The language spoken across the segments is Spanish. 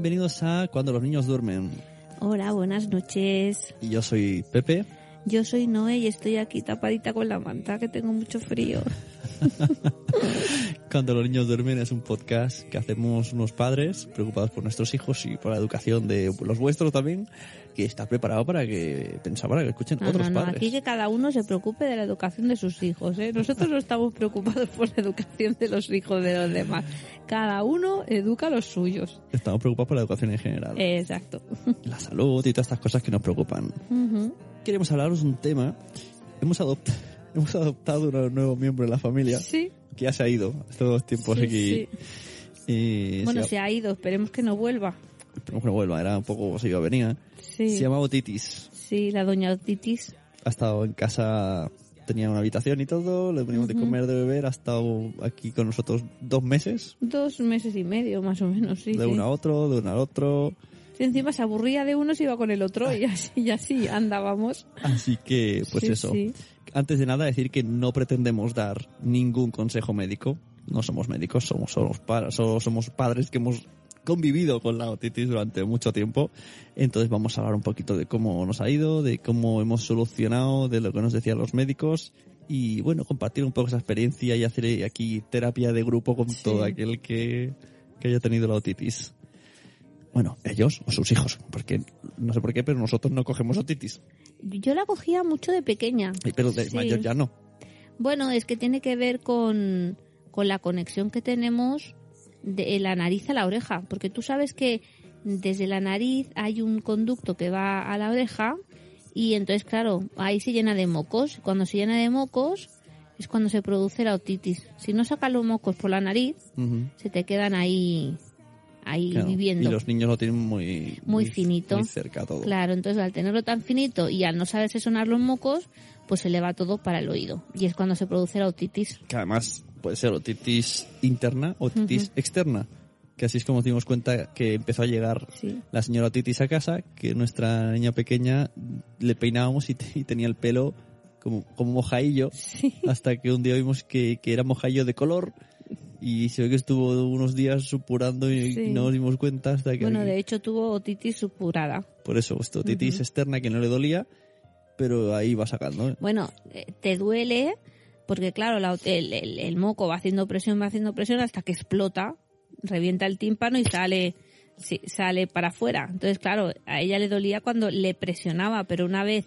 Bienvenidos a Cuando los niños duermen. Hola, buenas noches. Y yo soy Pepe. Yo soy Noé y estoy aquí tapadita con la manta, que tengo mucho frío. Cuando los niños duermen es un podcast que hacemos unos padres preocupados por nuestros hijos y por la educación de los vuestros también, que está preparado para que pensaba para que escuchen No, otros no, no, padres. aquí que cada uno se preocupe de la educación de sus hijos. ¿eh? Nosotros no estamos preocupados por la educación de los hijos de los demás. Cada uno educa a los suyos. Estamos preocupados por la educación en general, Exacto. la salud y todas estas cosas que nos preocupan. Queremos hablaros de un tema. Hemos, adopt- hemos adoptado un nuevo miembro de la familia Sí. que ya se ha ido estos tiempos Sí, aquí. sí. Y Bueno, se, se ha ido, esperemos que no vuelva. esperemos que no vuelva, era un poco se iba venía. Sí. Se llama Otitis. Sí, la doña Otitis. ha estado en casa, tenía una habitación y todo, le poníamos de Ujú. comer, de beber, ha estado aquí con nosotros dos meses, Dos meses y medio, más o menos, sí. de sí. uno a otro, de uno al otro. Sí, encima se aburría de uno, se iba con el otro y así, y así andábamos. Así que, pues Sí, eso. Antes de nada, decir que no pretendemos dar ningún consejo médico. No somos médicos, somos solo, pa- somos padres que hemos convivido con la otitis durante mucho tiempo. Entonces vamos a hablar un poquito de cómo nos ha ido, de cómo hemos solucionado, de lo que nos decían los médicos y bueno, compartir un poco esa experiencia y hacer aquí terapia de grupo con Sí. todo aquel que, que haya tenido la otitis. Bueno, ellos o sus hijos, porque no sé por qué, pero nosotros no cogemos otitis. Yo la cogía mucho de pequeña. Pero de Sí. mayor ya no. Bueno, es que tiene que ver con, con la conexión que tenemos de la nariz a la oreja, porque tú sabes que desde la nariz hay un conducto que va a la oreja y entonces, claro, ahí se llena de mocos. Cuando se llena de mocos es cuando se produce la otitis. Si no sacas los mocos por la nariz, se te quedan ahí, ahí Claro, viviendo. Y los niños lo tienen muy, Muy finito. Muy cerca todo. Claro, entonces al tenerlo tan finito y al no saberse sonar los mocos, pues se le va todo para el oído. Y es cuando se produce la otitis. Que además puede ser otitis interna o otitis Ujú. externa. Que así es como nos dimos cuenta que empezó a llegar Sí. la señora otitis a casa, que nuestra niña pequeña le peinábamos y, te- y tenía el pelo como, como mojadillo, Sí. hasta que un día vimos que, que era mojadillo de color y se ve que estuvo unos días supurando y, Sí. no nos dimos cuenta hasta que... Bueno, de hecho tuvo otitis supurada. Por eso, esto, otitis Ujú. externa que no le dolía, pero ahí va sacando. ¿eh? Bueno, eh, te duele porque claro, la el, el- moco va haciendo presión, va haciendo presión hasta que explota, revienta el tímpano y sale sí, sale para afuera. Entonces, claro, a ella le dolía cuando le presionaba, pero una vez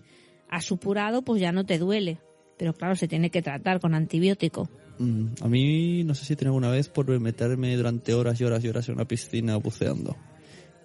ha supurado, pues ya no te duele. Pero claro, se tiene que tratar con antibiótico. Mm, A mí no sé si tengo alguna vez por meterme durante horas y horas y horas en una piscina buceando.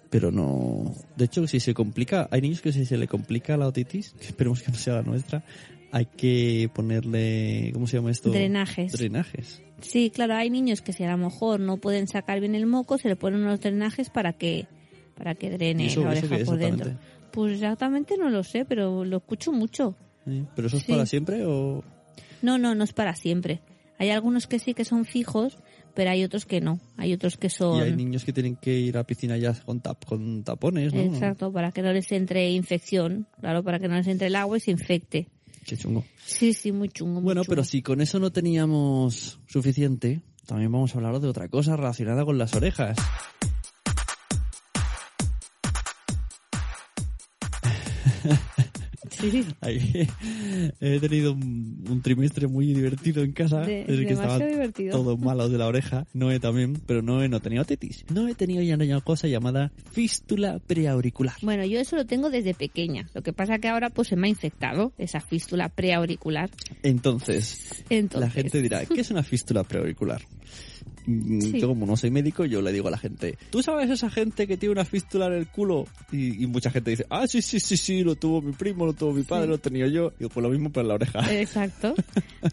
Pero no... De hecho, si se complica... Hay niños que si se le complica la otitis, que esperemos que no sea la nuestra, hay que ponerle... ¿Cómo se llama esto? Drenajes. Drenajes. Sí, claro, hay niños que si a lo mejor no pueden sacar bien el moco, se le ponen unos drenajes para que para que drene ¿Y eso- la oreja por dentro. Pues exactamente no lo sé, pero lo escucho mucho. ¿Eh? ¿Pero eso es Sí. para siempre o...? No, no, no es para siempre. Hay algunos que sí que son fijos, pero hay otros que no. Hay otros que Y son hay niños que tienen que ir a piscina ya con, tap, con tapones, ¿no? exacto para que no les entre infección, claro, para que no les entre el agua y se infecte. Qué chungo. Sí, sí, muy chungo. muy Bueno, chungo. pero si con eso no teníamos suficiente, también vamos a hablar de otra cosa relacionada con las orejas. Sí, Ahí, he tenido un, un trimestre muy divertido en casa, De- en el que estaban divertido. todos malos de la oreja. Noé también, pero Noé no tenía otitis. Noé tenía ya una cosa llamada fístula preauricular. Bueno, yo eso lo tengo desde pequeña. Lo que pasa que ahora pues se me ha infectado esa fístula preauricular. Entonces, Entonces, la gente dirá, ¿qué es una fístula preauricular? Sí. Yo como no soy médico, yo le digo a la gente, ¿tú sabes esa gente que tiene una fístula en el culo? Y, y mucha gente dice, ah, sí, sí, sí, sí, lo tuvo mi primo, lo tuvo mi padre, lo tenía yo. Y pues lo mismo para la oreja. Exacto.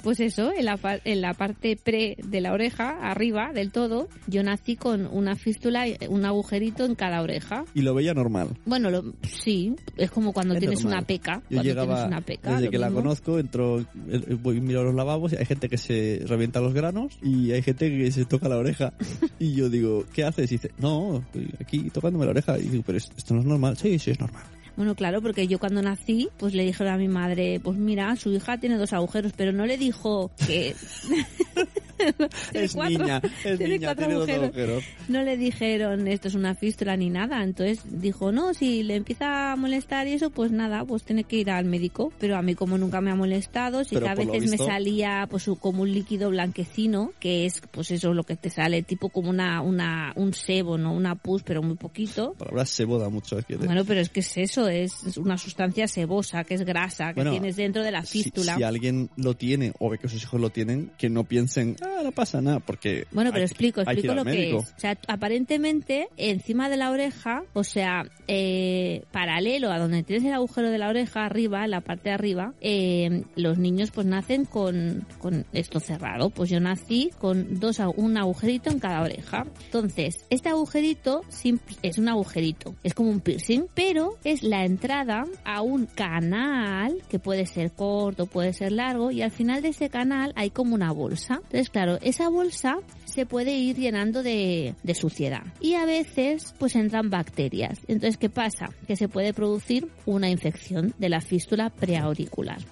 Pues eso, en la, en la parte pre de la oreja, arriba del todo, yo nací con una fístula, un agujerito en cada oreja. Y lo veía normal. Bueno, lo- sí, es como cuando Es tienes normal. una peca. Yo cuando llegaba, tienes una peca, desde que la mismo. conozco, entro, eh, voy miro los lavabos y hay gente que se revienta los granos y hay gente que se toca la oreja. Y yo digo, ¿qué haces? Y dice, no, estoy aquí tocándome la oreja. Y digo, pero esto no es normal. Sí, sí, es normal. Bueno, claro, porque yo cuando nací, pues le dijeron a mi madre, pues mira, su hija tiene dos agujeros, pero no le dijo que... Tiene es cuatro- niña, es tiene niña, cuatro tiene agujeros. agujeros. No le dijeron esto es una fístula ni nada, entonces dijo no, si le empieza a molestar y eso, pues nada, pues tiene que ir al médico. Pero a mí como nunca me ha molestado, sí que a veces visto- me salía pues como un líquido blanquecino, que es pues eso lo que te sale, tipo como una, una un sebo, no una pus, pero muy poquito. La palabra sebo da mucho. es que te- Bueno, pero es que es eso, es una sustancia sebosa, que es grasa, que Bueno, tienes dentro de la si, fístula. si alguien lo tiene o ve que sus hijos lo tienen, que no piensen, ah, no pasa nada, porque... Bueno, pero hay- explico, explico lo que es. O sea, aparentemente, encima de la oreja, o sea, eh, paralelo a donde tienes el agujero de la oreja, arriba, en la parte de arriba, eh, los niños pues nacen con, con esto cerrado. Pues yo nací con dos, un agujerito en cada oreja. Entonces, este agujerito es un agujerito, es como un piercing, pero es la entrada a un canal que puede ser corto, puede ser largo, y al final de ese canal hay como una bolsa. Entonces, claro, esa bolsa se puede ir llenando de, suciedad. Y a veces, pues entran bacterias. Entonces, ¿qué pasa? Que se puede producir una infección de la fístula preauricular.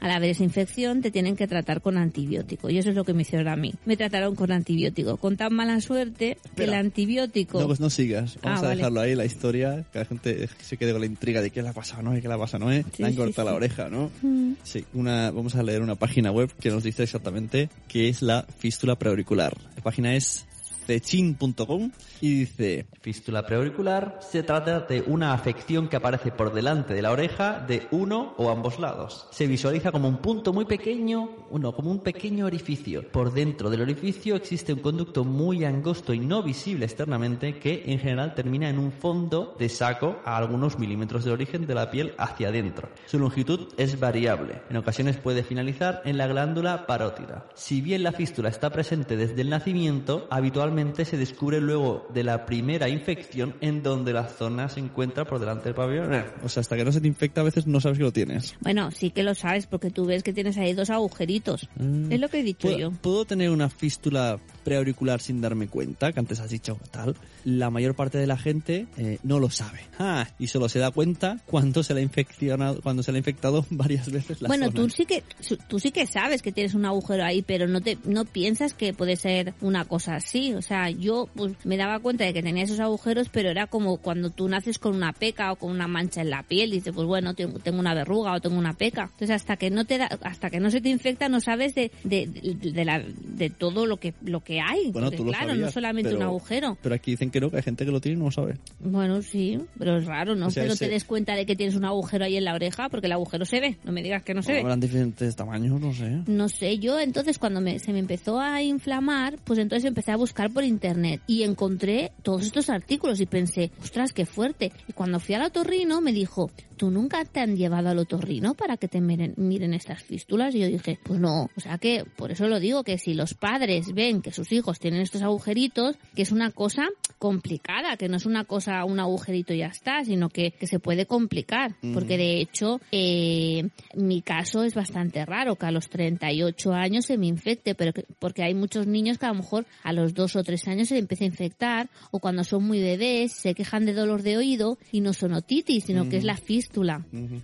Al haber esa infección te tienen que tratar con antibiótico y eso es lo que me hicieron a mí. Me trataron con antibiótico, con tan mala suerte que el antibiótico... No, pues no sigas. Vamos Ah, a vale. dejarlo ahí, la historia, que la gente se quede con la intriga de qué le ha pasado, ¿no? ¿Qué le ha pasado, no? ¿Eh? Sí, han sí, cortado sí. la oreja, ¿no? Mm. Sí, una, vamos a leer una página web que nos dice exactamente qué es la fístula preauricular. La página es cechin.com y dice Fístula preauricular se trata de una afección que aparece por delante de la oreja de uno o ambos lados. Se visualiza como un punto muy pequeño, uno como un pequeño orificio. Por dentro del orificio existe un conducto muy angosto y no visible externamente que en general termina en un fondo de saco a algunos milímetros de origen de la piel hacia adentro. Su longitud es variable. En ocasiones puede finalizar en la glándula parótida. Si bien la fístula está presente desde el nacimiento, habitualmente se descubre luego de la primera infección en donde la zona se encuentra por delante del pabellón. O sea, hasta que no se te infecta a veces no sabes que lo tienes. Bueno, sí que lo sabes porque tú ves que tienes ahí dos agujeritos. Mm. Es lo que he dicho yo. ¿Puedo, tener una fístula preauricular sin darme cuenta? Que antes has dicho tal. La mayor parte de la gente eh, no lo sabe. Ah, y solo se da cuenta cuando se le ha infeccionado, cuando se le ha infectado varias veces la Bueno, zona. tú sí que tú sí que sabes que tienes un agujero ahí, pero no te no piensas que puede ser una cosa así. O sea, yo pues, me daba cuenta de que tenía esos agujeros, pero era como cuando tú naces con una peca o con una mancha en la piel, dices, pues bueno, tengo, una verruga o tengo una peca. Entonces, hasta que no te da, hasta que no se te infecta, no sabes de de, de, de la, de todo lo que lo que hay. Bueno, Porque, tú lo claro, no solamente un agujero. Pero aquí dicen que no, que hay gente que lo tiene y no lo sabe. Bueno, sí, pero es raro, ¿no? O sea, pero ese- te des cuenta de que tienes un agujero ahí en la oreja, porque el agujero se ve. No me digas que no se ve. Habrán diferentes tamaños, no sé. No sé, yo entonces cuando me, se me empezó a inflamar, pues entonces empecé a buscar por internet y encontré todos estos artículos y pensé, ostras, qué fuerte. Y cuando fui al otorrino me dijo, ¿tú nunca te han llevado al otorrino para que te miren, miren estas fístulas? Y yo dije, pues no, o sea que por eso lo digo, que si los padres ven que sus hijos tienen estos agujeritos, que es una cosa complicada, que no es una cosa, un agujerito y ya está, sino que, que se puede complicar, porque de hecho eh, mi caso es bastante raro, que a los 38 años se me infecte, pero que- porque hay muchos niños que a lo mejor a los 2 o 3 años se empieza a infectar, o cuando son muy bebés se quejan de dolor de oído y no son otitis, sino que es la fístula.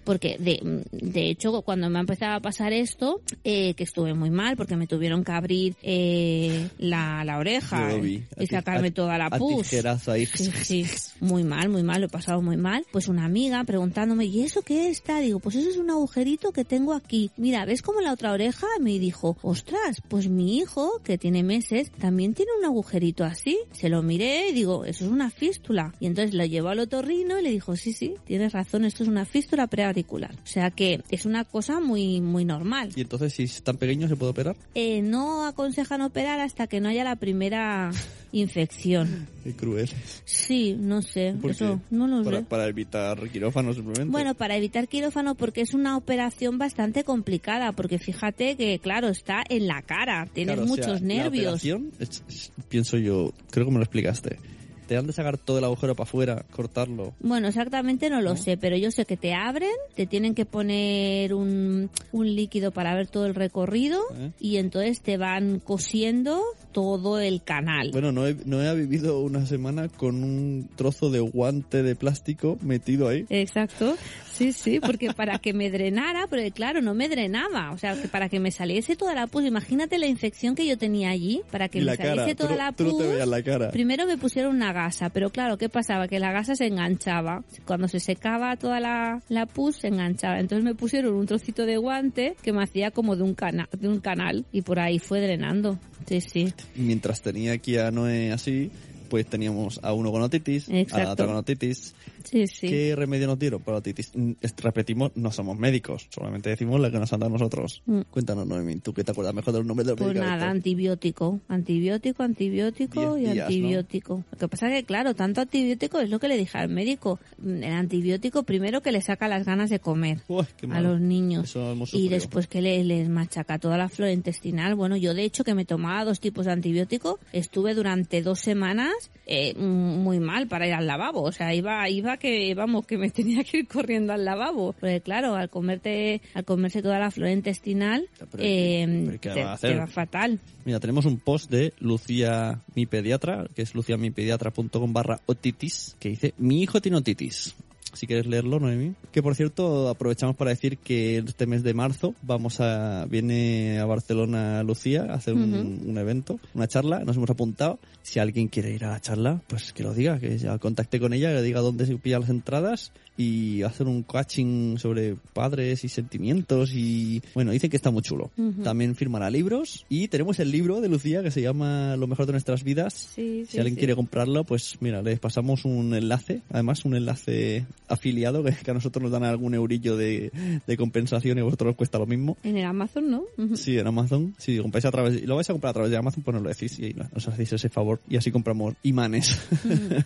Porque de, de hecho cuando me ha empezado a pasar esto, eh, que estuve muy mal porque me tuvieron que abrir eh, la, la oreja A y sacarme toda la pus. tijerazo ahí. Sí, sí, muy mal, muy mal, lo he pasado muy mal. Pues una amiga preguntándome, ¿y eso qué está? Digo, pues eso es un agujerito que tengo aquí. Mira, ¿ves como la otra oreja? Me dijo, ostras, pues mi hijo, que tiene meses, también tiene un agujerito así. Se lo miré y digo, eso es una fístula. Y entonces lo llevó al otorrino y le dijo, sí, sí, tienes razón, esto es una fístula preauricular. O sea que es una cosa muy, muy normal. Y entonces, si es tan pequeño, ¿se puede operar? Eh, no aconsejan operar hasta que no haya la primera infección. Qué cruel. Sí, no sé, ¿Por eso qué? no lo para, sé. para evitar quirófano simplemente. Bueno, para evitar quirófano porque es una operación bastante complicada, porque fíjate que, claro, está en la cara, tienes Claro, o sea, muchos la nervios. operación, es- es- pienso yo, creo que me lo explicaste. Te han de sacar todo el agujero para afuera, cortarlo. Bueno, exactamente no lo sé, pero yo sé que te abren, te tienen que poner un, un líquido para ver todo el recorrido ¿Eh? y entonces te van cosiendo todo el canal. Bueno, no he, no he vivido una semana con un trozo de guante de plástico metido ahí. Exacto, sí, sí, porque para que me drenara, porque claro, no me drenaba, o sea, que para que me saliese toda la pus, imagínate la infección que yo tenía allí, para que me la saliese cara, toda tú, la tú no pus. te la cara. Primero me pusieron una gasa, pero claro, ¿qué pasaba? Que la gasa se enganchaba. Cuando se secaba toda la, la pus, se enganchaba. Entonces me pusieron un trocito de guante que me hacía como de un, cana de un canal y por ahí fue drenando. Sí, sí. Mientras tenía aquí a Noé así, pues teníamos a uno con otitis, a la Exacto. otra con otitis. Sí, sí. ¿Qué remedio nos dieron para la otitis? Mm, Repetimos, no somos médicos, solamente decimos lo que nos han dado nosotros. Mm. Cuéntanos, Noemí, tú que te acuerdas mejor de los nombres de los Pues nada, antibiótico, antibiótico, antibiótico Diez y días, antibiótico. Lo que pasa que, claro, tanto antibiótico es lo que le dije al médico. Mm, El antibiótico primero que le saca las ganas de comer Uy, qué a los niños y después que le- les machaca toda la flora intestinal. Bueno, yo de hecho que me tomaba dos tipos de antibiótico, estuve durante dos semanas eh, muy mal para ir al lavabo. O sea, iba, iba que, vamos, que me tenía que ir corriendo al lavabo. Porque claro, al comerte, al comerse toda la flora intestinal, pero eh, ¿qué- pero qué te, va a hacer? te va fatal. Mira, tenemos un post de Lucía, mi pediatra, que es luciamipediatra.com barra otitis, que dice, mi hijo tiene otitis. Si quieres leerlo, Noemi. Que por cierto, aprovechamos para decir que este mes de marzo vamos a, viene a Barcelona Lucía a hacer un, un evento, una charla, nos hemos apuntado. Si alguien quiere ir a la charla, pues que lo diga, que ya contacte con ella, que diga dónde se pillan las entradas y hacer un coaching sobre padres y sentimientos y bueno, dicen que está muy chulo. Ujú. También firmará libros y tenemos el libro de Lucía que se llama Lo mejor de nuestras vidas. Sí, Si alguien quiere comprarlo, pues mira, les pasamos un enlace, además un enlace afiliado que, que a nosotros nos dan algún eurillo de, de compensación y a vosotros os cuesta lo mismo. En el Amazon, ¿no? Ujú. Sí, en Amazon. Si compráis a través, y lo vais a comprar a través de Amazon, pues nos lo decís y nos hacéis ese favor. Y así compramos imanes.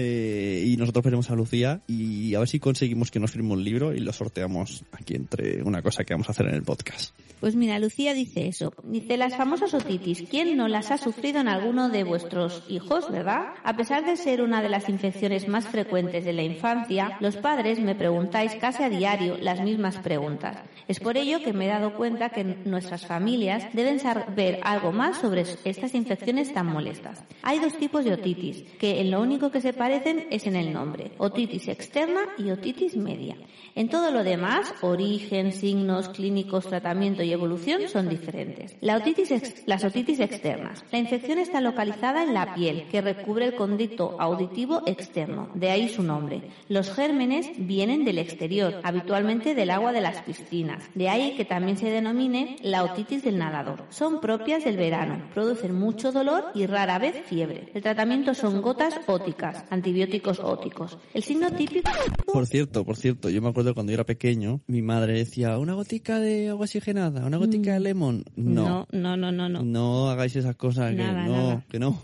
Eh, y nosotros veremos a Lucía y a ver si conseguimos que nos firme un libro y lo sorteamos aquí entre una cosa que vamos a hacer en el podcast. Pues mira, Lucía dice eso. Dice, las famosas otitis, ¿quién no las ha sufrido en alguno de vuestros hijos, verdad? A pesar de ser una de las infecciones más frecuentes de la infancia, los padres me preguntáis casi a diario las mismas preguntas. Es por ello que me he dado cuenta que nuestras familias deben saber algo más sobre estas infecciones tan molestas. Hay dos tipos de otitis, que en lo único que se parecen es en el nombre, otitis externa y otitis media. En todo lo demás, origen, signos clínicos, tratamiento y evolución son diferentes. La otitis ex- las otitis externas. La infección está localizada en la piel, que recubre el conducto auditivo externo, de ahí su nombre. Los gérmenes vienen del exterior, habitualmente del agua de las piscinas, de ahí que también se denomine la otitis del nadador. Son propias del verano, producen mucho dolor y rara vez fiebre. El tratamiento son gotas óticas, antibióticos óticos. El signo típico Por cierto, por cierto, yo me acuerdo cuando yo era pequeño, mi madre decía, una gotica de agua oxigenada, una gotica de lemon. No. no, no, no, no. No hagáis esas cosas, que Nada, no, nada. que no.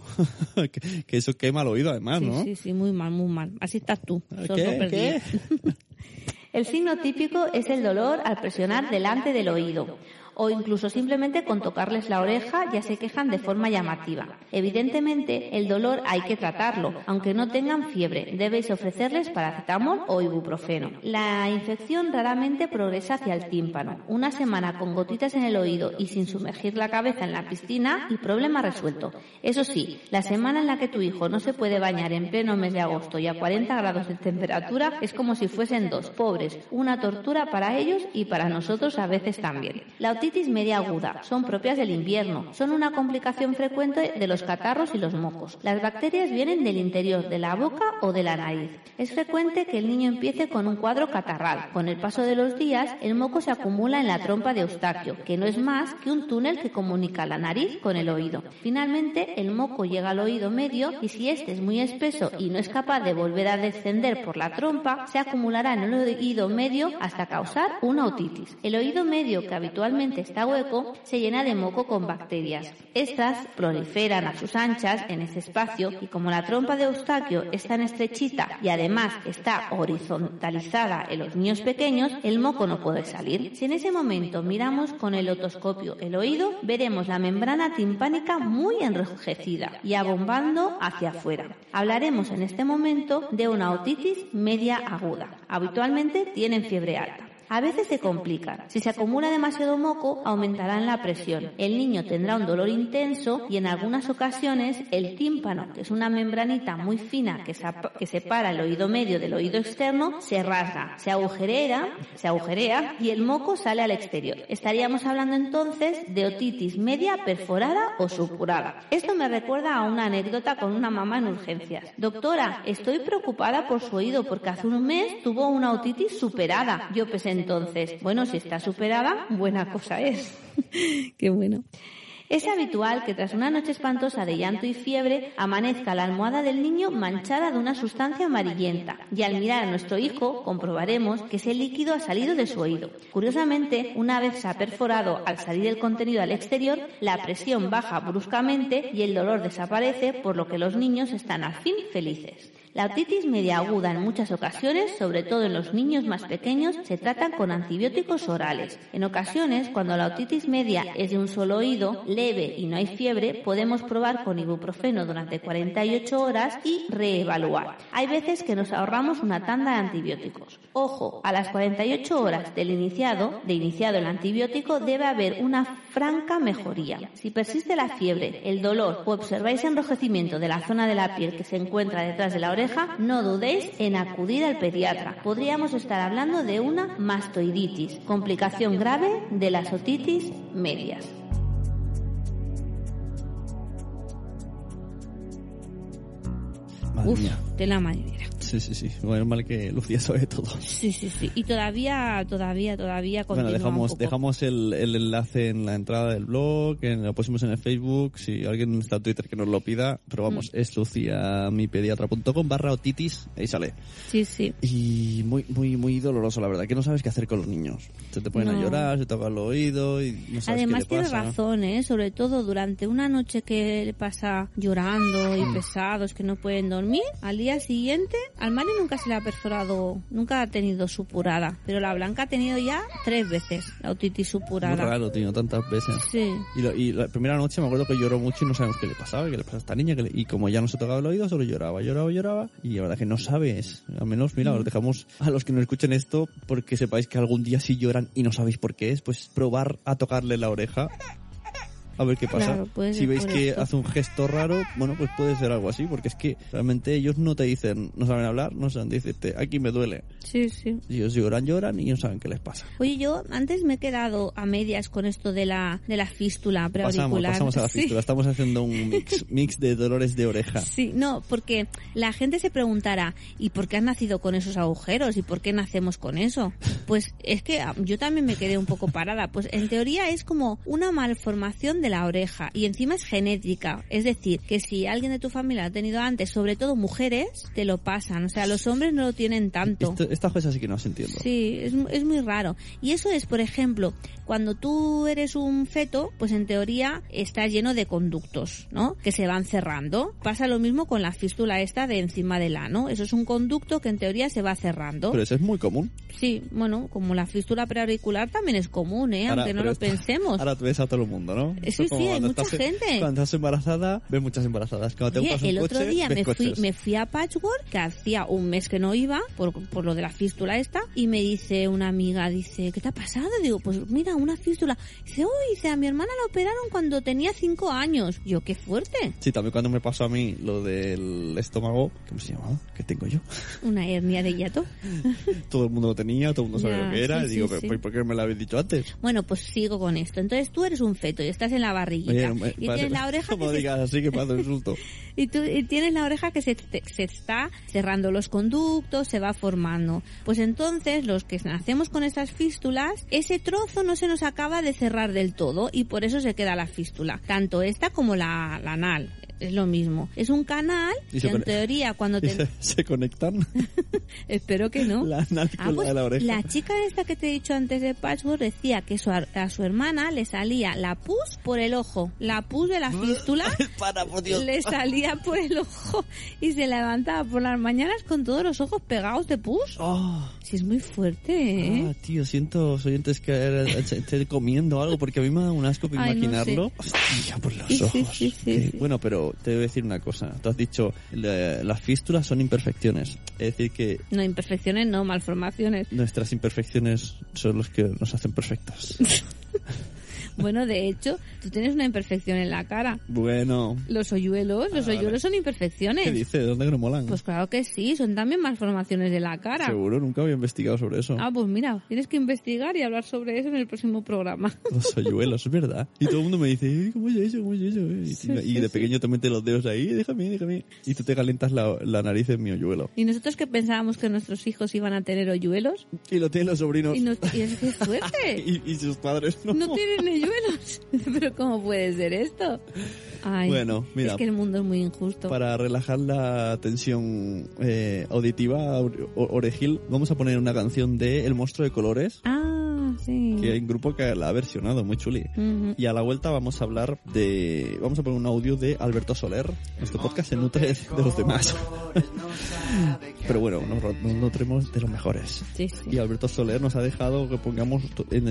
que, que eso quema el oído además, Sí, ¿no? sí, sí, muy mal, muy mal. Así estás tú. ¿Qué? perdido. ¿Qué? El signo típico es el dolor al presionar delante del oído o incluso simplemente con tocarles la oreja ya se quejan de forma llamativa. Evidentemente, el dolor hay que tratarlo, aunque no tengan fiebre. Debéis ofrecerles paracetamol o ibuprofeno. La infección raramente progresa hacia el tímpano. Una semana con gotitas en el oído y sin sumergir la cabeza en la piscina y problema resuelto. Eso sí, la semana en la que tu hijo no se puede bañar en pleno mes de agosto y a 40 grados de temperatura es como si fuesen dos pobres, una tortura para ellos y para nosotros a veces también. Otitis media aguda son propias del invierno, son una complicación frecuente de los catarros y los mocos. Las bacterias vienen del interior de la boca o de la nariz. Es frecuente que el niño empiece con un cuadro catarral. Con el paso de los días, el moco se acumula en la trompa de Eustaquio, que no es más que un túnel que comunica la nariz con el oído. Finalmente, el moco llega al oído medio y si este es muy espeso y no es capaz de volver a descender por la trompa, se acumulará en el oído medio hasta causar una otitis. El oído medio, que habitualmente normalmente está hueco, se llena de moco con bacterias. Estas proliferan a sus anchas en ese espacio y como la trompa de Eustaquio es tan estrechita y además está horizontalizada en los niños pequeños, el moco no puede salir. Si en ese momento miramos con el otoscopio el oído, veremos la membrana timpánica muy enrojecida y abombando hacia afuera. Hablaremos en este momento de una otitis media aguda. Habitualmente tienen fiebre alta. A veces se complican. Si se acumula demasiado moco, aumentará la presión. El niño tendrá un dolor intenso y en algunas ocasiones el tímpano, que es una membranita muy fina que, que separa el oído medio del oído externo, se rasga, se agujerea, se agujerea y el moco sale al exterior. Estaríamos hablando entonces de otitis media perforada o supurada. Esto me recuerda a una anécdota con una mamá en urgencias. Doctora, estoy preocupada por su oído porque hace un mes tuvo una otitis superada. Yo pensé entonces, bueno, si está superada, buena cosa es. Qué bueno. Es habitual que tras una noche espantosa de llanto y fiebre amanezca la almohada del niño manchada de una sustancia amarillenta y al mirar a nuestro hijo comprobaremos que ese líquido ha salido de su oído. Curiosamente, una vez se ha perforado al salir el contenido al exterior, la presión baja bruscamente y el dolor desaparece por lo que los niños están al fin felices. La otitis media aguda en muchas ocasiones, sobre todo en los niños más pequeños, se tratan con antibióticos orales. En ocasiones, cuando la otitis media es de un solo oído, leve y no hay fiebre, podemos probar con ibuprofeno durante 48 horas y reevaluar. Hay veces que nos ahorramos una tanda de antibióticos. Ojo, a las 48 horas del iniciado, de iniciado el antibiótico, debe haber una franca mejoría. Si persiste la fiebre, el dolor o observáis enrojecimiento de la zona de la piel que se encuentra detrás de la oreja, no dudéis en acudir al pediatra. Podríamos estar hablando de una mastoiditis, complicación grave de las otitis medias. Uf, de la marinera. Sí, sí, sí. Bueno, mal que Lucía sabe todo. Sí, sí, sí. Y todavía, todavía, todavía Bueno, dejamos, dejamos el, el, enlace en la entrada del blog, en, lo pusimos en el Facebook, si alguien está en Twitter que nos lo pida, pero vamos, mm. es luciamipediatra.com barra otitis, ahí sale. Sí, sí. Y muy, muy, muy doloroso, la verdad, que no sabes qué hacer con los niños. Se te ponen a llorar, se toca el oído y no sabes Además qué le pasa. razón, ¿eh? Sobre todo durante una noche que le pasa llorando y mm. pesados, que no pueden dormir, al día siguiente al Mani nunca se le ha perforado, nunca ha tenido supurada, pero la Blanca ha tenido ya tres veces la otitis supurada. Muy raro, tío, tantas veces. Sí. Y, la primera noche me acuerdo que lloró mucho y no sabemos qué le pasaba, qué le pasaba a esta niña, y como ya no se tocaba el oído, solo lloraba, lloraba, lloraba, y la verdad que no sabes, al menos, mira, os mm. dejamos a los que no escuchen esto, porque sepáis que algún día si lloran y no sabéis por qué es, pues probar a tocarle la oreja a ver qué pasa. si veis que hace un gesto raro, bueno, pues puede ser algo así, porque es que realmente ellos no te dicen, no saben hablar, no saben decirte, aquí me duele. Sí, sí. Ellos lloran, lloran y no saben qué les pasa. Oye, yo antes me he quedado a medias con esto de la, de la fístula preauricular. Pasamos, pasamos a la fístula, estamos haciendo un mix, mix de dolores de oreja. Sí, no, porque la gente se preguntará, ¿y por qué has nacido con esos agujeros? ¿Y por qué nacemos con eso? Pues es que ah, yo también me quedé un poco parada. Pues en teoría es como una malformación de la oreja y encima es genética. Es decir, que si alguien de tu familia ha tenido antes, sobre todo mujeres, te lo pasan. O sea, los hombres no lo tienen tanto. esta cosa sí que no se entiende. Sí, es, es muy raro. Y eso es, por ejemplo, cuando tú eres un feto, pues en teoría está lleno de conductos, ¿no? Que se van cerrando. Pasa lo mismo con la fístula esta de encima del ano. Eso es un conducto que en teoría se va cerrando. Pero eso es muy común. Sí, bueno, como la fístula preauricular también es común, ¿eh? Aunque no lo pensemos. Ahora tú ves a todo el mundo, ¿no? Sí, sí, hay mucha gente. Cuando estás embarazada, ves muchas embarazadas. Cuando te el otro día me fui, me fui a Patchwork, que hacía un mes que no iba, por, por lo de la fístula esta, y me dice una amiga, dice, ¿qué te ha pasado? Digo, pues mira, una fístula. Dice, uy, dice, a mi hermana la operaron cuando tenía cinco años. Yo, qué fuerte. Sí, también cuando me pasó a mí lo del estómago, ¿cómo se llama? ¿Qué tengo yo? Una hernia de hiato. todo el mundo lo tenía, todo el mundo sabía lo que era. y digo, ¿por qué me lo habéis dicho antes? Bueno, pues sigo con esto. Entonces tú eres un feto y estás en la barriguita. y tienes la oreja... Como digas así que pasa insulto. y tú y tienes la oreja que se, se está cerrando los conductos, se va formando. Pues entonces, los que nacemos con esas fístulas, ese trozo no se nos acaba de cerrar del todo y por eso se queda la fístula. Tanto esta como la, la anal es lo mismo. Es un canal Y que en teoría cuando te... se, se conectan Espero que no. la Ah, pues la de la oreja. la chica esta que te he dicho antes de Patchwork decía que su a su hermana le salía la pus por el ojo. La pus de la fístula Para, por Dios. le salía por el ojo y se levantaba por las mañanas con todos los ojos pegados de pus. Oh, Sí, es muy fuerte, ¿eh? ah, tío, siento oyentes que esté comiendo algo porque a mí me da un asco Ay, no imaginarlo. Hostia, por los Sí, ojos. sí, sí. Bueno, pero te a decir una cosa. Tú has dicho, le- las fístulas son imperfecciones. Es decir, que No, imperfecciones no, malformaciones. nuestras imperfecciones son los que nos hacen perfectas. Bueno, de hecho, tú tienes una imperfección en la cara. bueno, Los hoyuelos, los Ah, hoyuelos son ¿qué imperfecciones. dice? ¿De dónde que no molan? Pues claro que sí, son también malformaciones de la cara. Seguro, nunca había investigado sobre eso. Ah, pues mira, tienes que investigar y hablar sobre eso en el próximo programa. Los hoyuelos, es verdad. Y todo el mundo me dice, "Ay, ¿cómo es eso? ¿Cómo es eso? Y, Sí, y de sí. pequeño te metes los dedos ahí, déjame, déjame. Y tú te calientas la, la nariz en mi hoyuelo. Y nosotros que pensábamos que nuestros hijos iban a tener hoyuelos, Y lo tienen los sobrinos. y, nos, y es que suerte. Y, y sus padres no. No tienen Pero ¿cómo puede ser esto? Ay, Bueno, mira. Es que el mundo es muy injusto. Para relajar la tensión eh, auditiva, orejil, vamos a poner una canción de El monstruo de colores, Ah, sí. que hay un grupo que la ha versionado, muy chuli. Y a la vuelta vamos a hablar de... Vamos a poner un audio de Alberto Soler. Este podcast se nutre de los demás. Pero bueno, nos, nutremos de los mejores. Sí, sí. Y Alberto Soler nos ha dejado que pongamos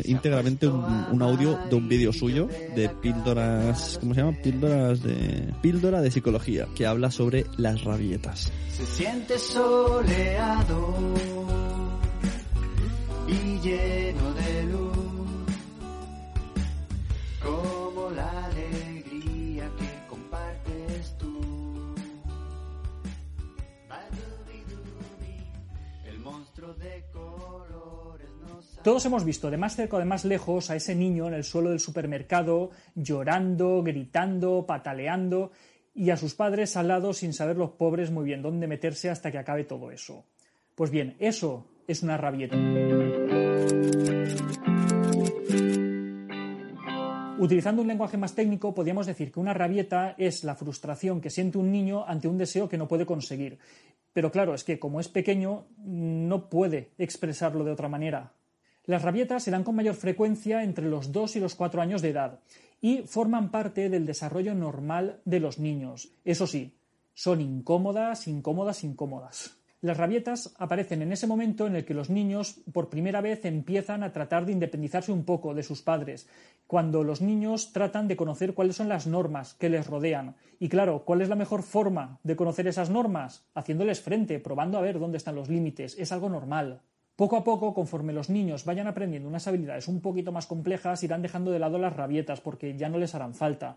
íntegramente un, un audio de un vídeo suyo de píldoras, ¿cómo se llama? Píldoras de píldora de psicología que habla sobre las rabietas. Se siente soleado lleno de luz, como la alegría que compartes tú. El monstruo de colores Todos hemos visto de más cerca o de más lejos a ese niño en el suelo del supermercado llorando, gritando, pataleando y a sus padres al lado sin saber los pobres muy bien dónde meterse hasta que acabe todo eso. Pues bien, eso es una rabieta. Utilizando un lenguaje más técnico, podríamos decir que una rabieta es la frustración que siente un niño ante un deseo que no puede conseguir. Pero claro, es que como es pequeño, no puede expresarlo de otra manera. Las rabietas se dan con mayor frecuencia entre los 2 y los 4 años de edad y forman parte del desarrollo normal de los niños. Eso sí, son incómodas, incómodas, incómodas. Las rabietas aparecen en ese momento en el que los niños por primera vez empiezan a tratar de independizarse un poco de sus padres, cuando los niños tratan de conocer cuáles son las normas que les rodean. Y claro, ¿cuál es la mejor forma de conocer esas normas? Haciéndoles frente, probando a ver dónde están los límites. Es algo normal. Poco a poco, conforme los niños vayan aprendiendo unas habilidades un poquito más complejas, irán dejando de lado las rabietas porque ya no les harán falta.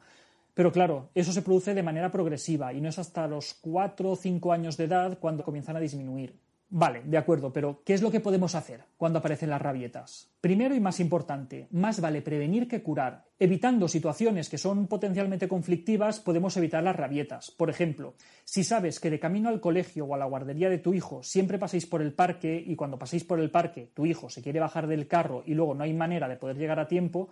Pero claro, eso se produce de manera progresiva y no es hasta los 4 o 5 años de edad cuando comienzan a disminuir. Vale, de acuerdo, pero ¿qué es lo que podemos hacer cuando aparecen las rabietas? Primero y más importante, más vale prevenir que curar. Evitando situaciones que son potencialmente conflictivas, podemos evitar las rabietas. Por ejemplo, si sabes que de camino al colegio o a la guardería de tu hijo siempre paséis por el parque y cuando paséis por el parque tu hijo se quiere bajar del carro y luego no hay manera de poder llegar a tiempo,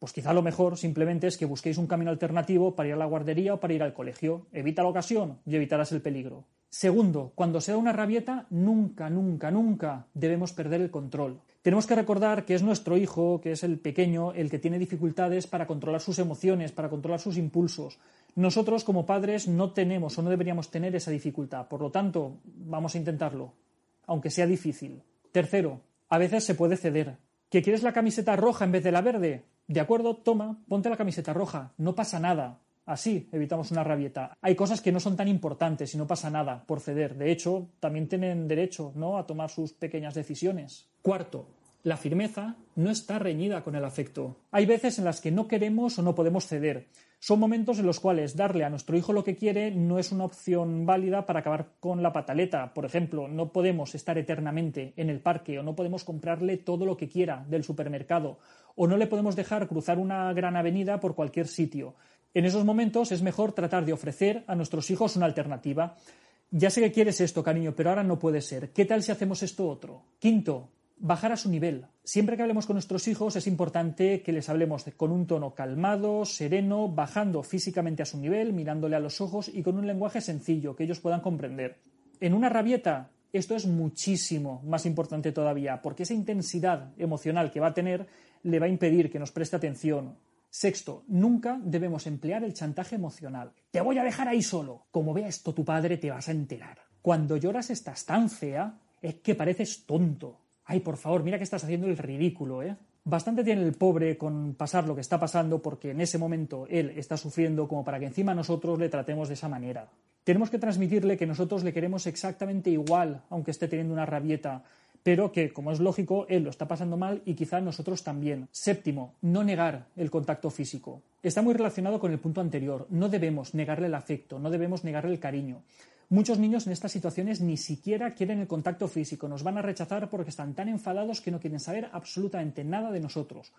pues quizá lo mejor simplemente es que busquéis un camino alternativo para ir a la guardería o para ir al colegio. Evita la ocasión y evitarás el peligro. Segundo, cuando se da una rabieta, nunca, nunca, nunca debemos perder el control. Tenemos que recordar que es nuestro hijo, que es el pequeño, el que tiene dificultades para controlar sus emociones, para controlar sus impulsos. Nosotros como padres no tenemos o no deberíamos tener esa dificultad. Por lo tanto, vamos a intentarlo, aunque sea difícil. Tercero, a veces se puede ceder. ¿Que quieres la camiseta roja en vez de la verde? De acuerdo, toma, ponte la camiseta roja, no pasa nada. Así evitamos una rabieta. Hay cosas que no son tan importantes y no pasa nada por ceder. De hecho, también tienen derecho ¿no? a tomar sus pequeñas decisiones. Cuarto, la firmeza no está reñida con el afecto. Hay veces en las que no queremos o no podemos ceder. Son momentos en los cuales darle a nuestro hijo lo que quiere no es una opción válida para acabar con la pataleta. Por ejemplo, no podemos estar eternamente en el parque o no podemos comprarle todo lo que quiera del supermercado o no le podemos dejar cruzar una gran avenida por cualquier sitio. En esos momentos es mejor tratar de ofrecer a nuestros hijos una alternativa. Ya sé que quieres esto, cariño, pero ahora no puede ser. ¿Qué tal si hacemos esto otro? Quinto, bajar a su nivel. Siempre que hablemos con nuestros hijos es importante que les hablemos con un tono calmado, sereno, bajando físicamente a su nivel, mirándole a los ojos y con un lenguaje sencillo que ellos puedan comprender. En una rabieta esto es muchísimo más importante todavía, porque esa intensidad emocional que va a tener le va a impedir que nos preste atención. Sexto, nunca debemos emplear el chantaje emocional. Te voy a dejar ahí solo. Como vea esto tu padre te vas a enterar. Cuando lloras estás tan fea, es que pareces tonto. Ay, por favor, mira que estás haciendo el ridículo, ¿eh? Bastante tiene el pobre con pasar lo que está pasando porque en ese momento él está sufriendo como para que encima nosotros le tratemos de esa manera. Tenemos que transmitirle que nosotros le queremos exactamente igual, aunque esté teniendo una rabieta, pero que, como es lógico, él lo está pasando mal y quizá nosotros también. Séptimo, no negar el contacto físico. Está muy relacionado con el punto anterior. No debemos negarle el afecto, no debemos negarle el cariño. Muchos niños en estas situaciones ni siquiera quieren el contacto físico, nos van a rechazar porque están tan enfadados que no quieren saber absolutamente nada de nosotros.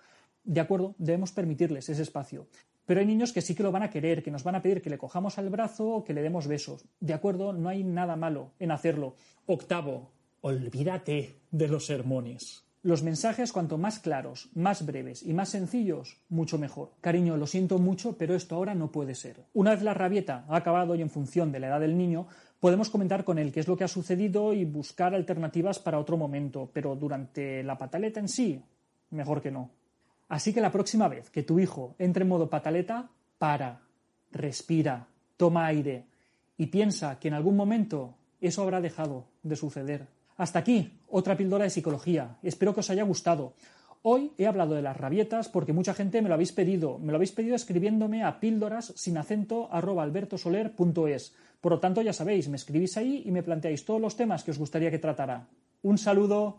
De acuerdo, debemos permitirles ese espacio. Pero hay niños que sí que lo van a querer, que nos van a pedir que le cojamos al brazo o que le demos besos. De acuerdo, no hay nada malo en hacerlo. Octavo, olvídate de los sermones. Los mensajes, cuanto más claros, más breves y más sencillos, mucho mejor. Cariño, lo siento mucho, pero esto ahora no puede ser. Una vez la rabieta ha acabado y en función de la edad del niño, podemos comentar con él qué es lo que ha sucedido y buscar alternativas para otro momento, pero durante la pataleta en sí, mejor que no. Así que la próxima vez que tu hijo entre en modo pataleta, para, respira, toma aire y piensa que en algún momento eso habrá dejado de suceder. Hasta aquí, otra píldora de psicología. Espero que os haya gustado. Hoy he hablado de las rabietas porque mucha gente me lo habéis pedido. Me lo habéis pedido escribiéndome a píldoras sin acento arroba albertosoler.es. Por lo tanto, ya sabéis, me escribís ahí y me planteáis todos los temas que os gustaría que tratara. Un saludo.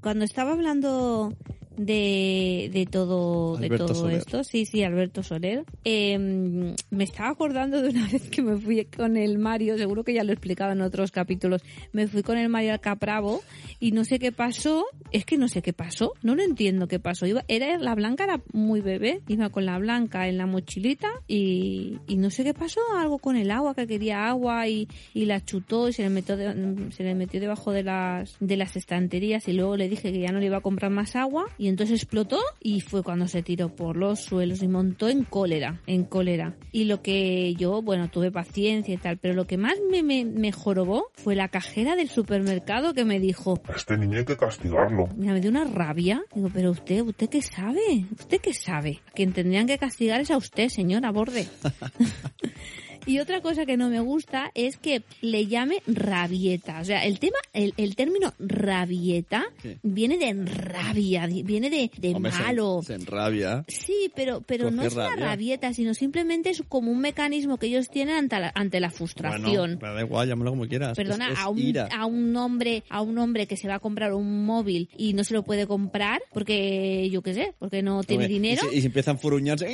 Cuando estaba hablando de, de todo, de todo Soler. esto, sí, sí, Alberto Soler, eh, me estaba acordando de una vez que me fui con el Mario, seguro que ya lo he explicado en otros capítulos, me fui con el Mario al Capravo y no sé qué pasó, es que no sé qué pasó, no lo entiendo qué pasó. Iba, era la blanca era muy bebé, iba con la blanca en la mochilita y, y no sé qué pasó, algo con el agua, que quería agua y, y la chutó y se le metió de- se le metió debajo de las de las estanterías y luego le dije que ya no le iba a comprar más agua y entonces explotó y fue cuando se tiró por los suelos y montó en cólera, en cólera. Y lo que yo, bueno, tuve paciencia y tal, pero lo que más me, me, me jorobó fue la cajera del supermercado que me dijo, este niño hay que castigarlo. Mira, me dio una rabia. Digo, pero usted, ¿usted qué sabe? ¿Usted qué sabe? A quien tendrían que castigar es a usted, señora Borde. y otra cosa que no me gusta es que le llame rabieta. O sea, el tema, el, el término rabieta Sí. viene de rabia, viene de, de Hombre, se- malo. Se, enrabia. Sí, pero, pero no es una rabia. rabieta, sino simplemente es como un mecanismo que ellos tienen ante la, ante la frustración. Bueno, pero da igual, llámalo como quieras. Perdona, Es- es a, un, ira. a un hombre, a un hombre que se va a comprar un móvil y no se lo puede comprar porque, yo qué sé, porque no tiene Hombre, dinero, Y, se- y se empieza a enfurruñarse.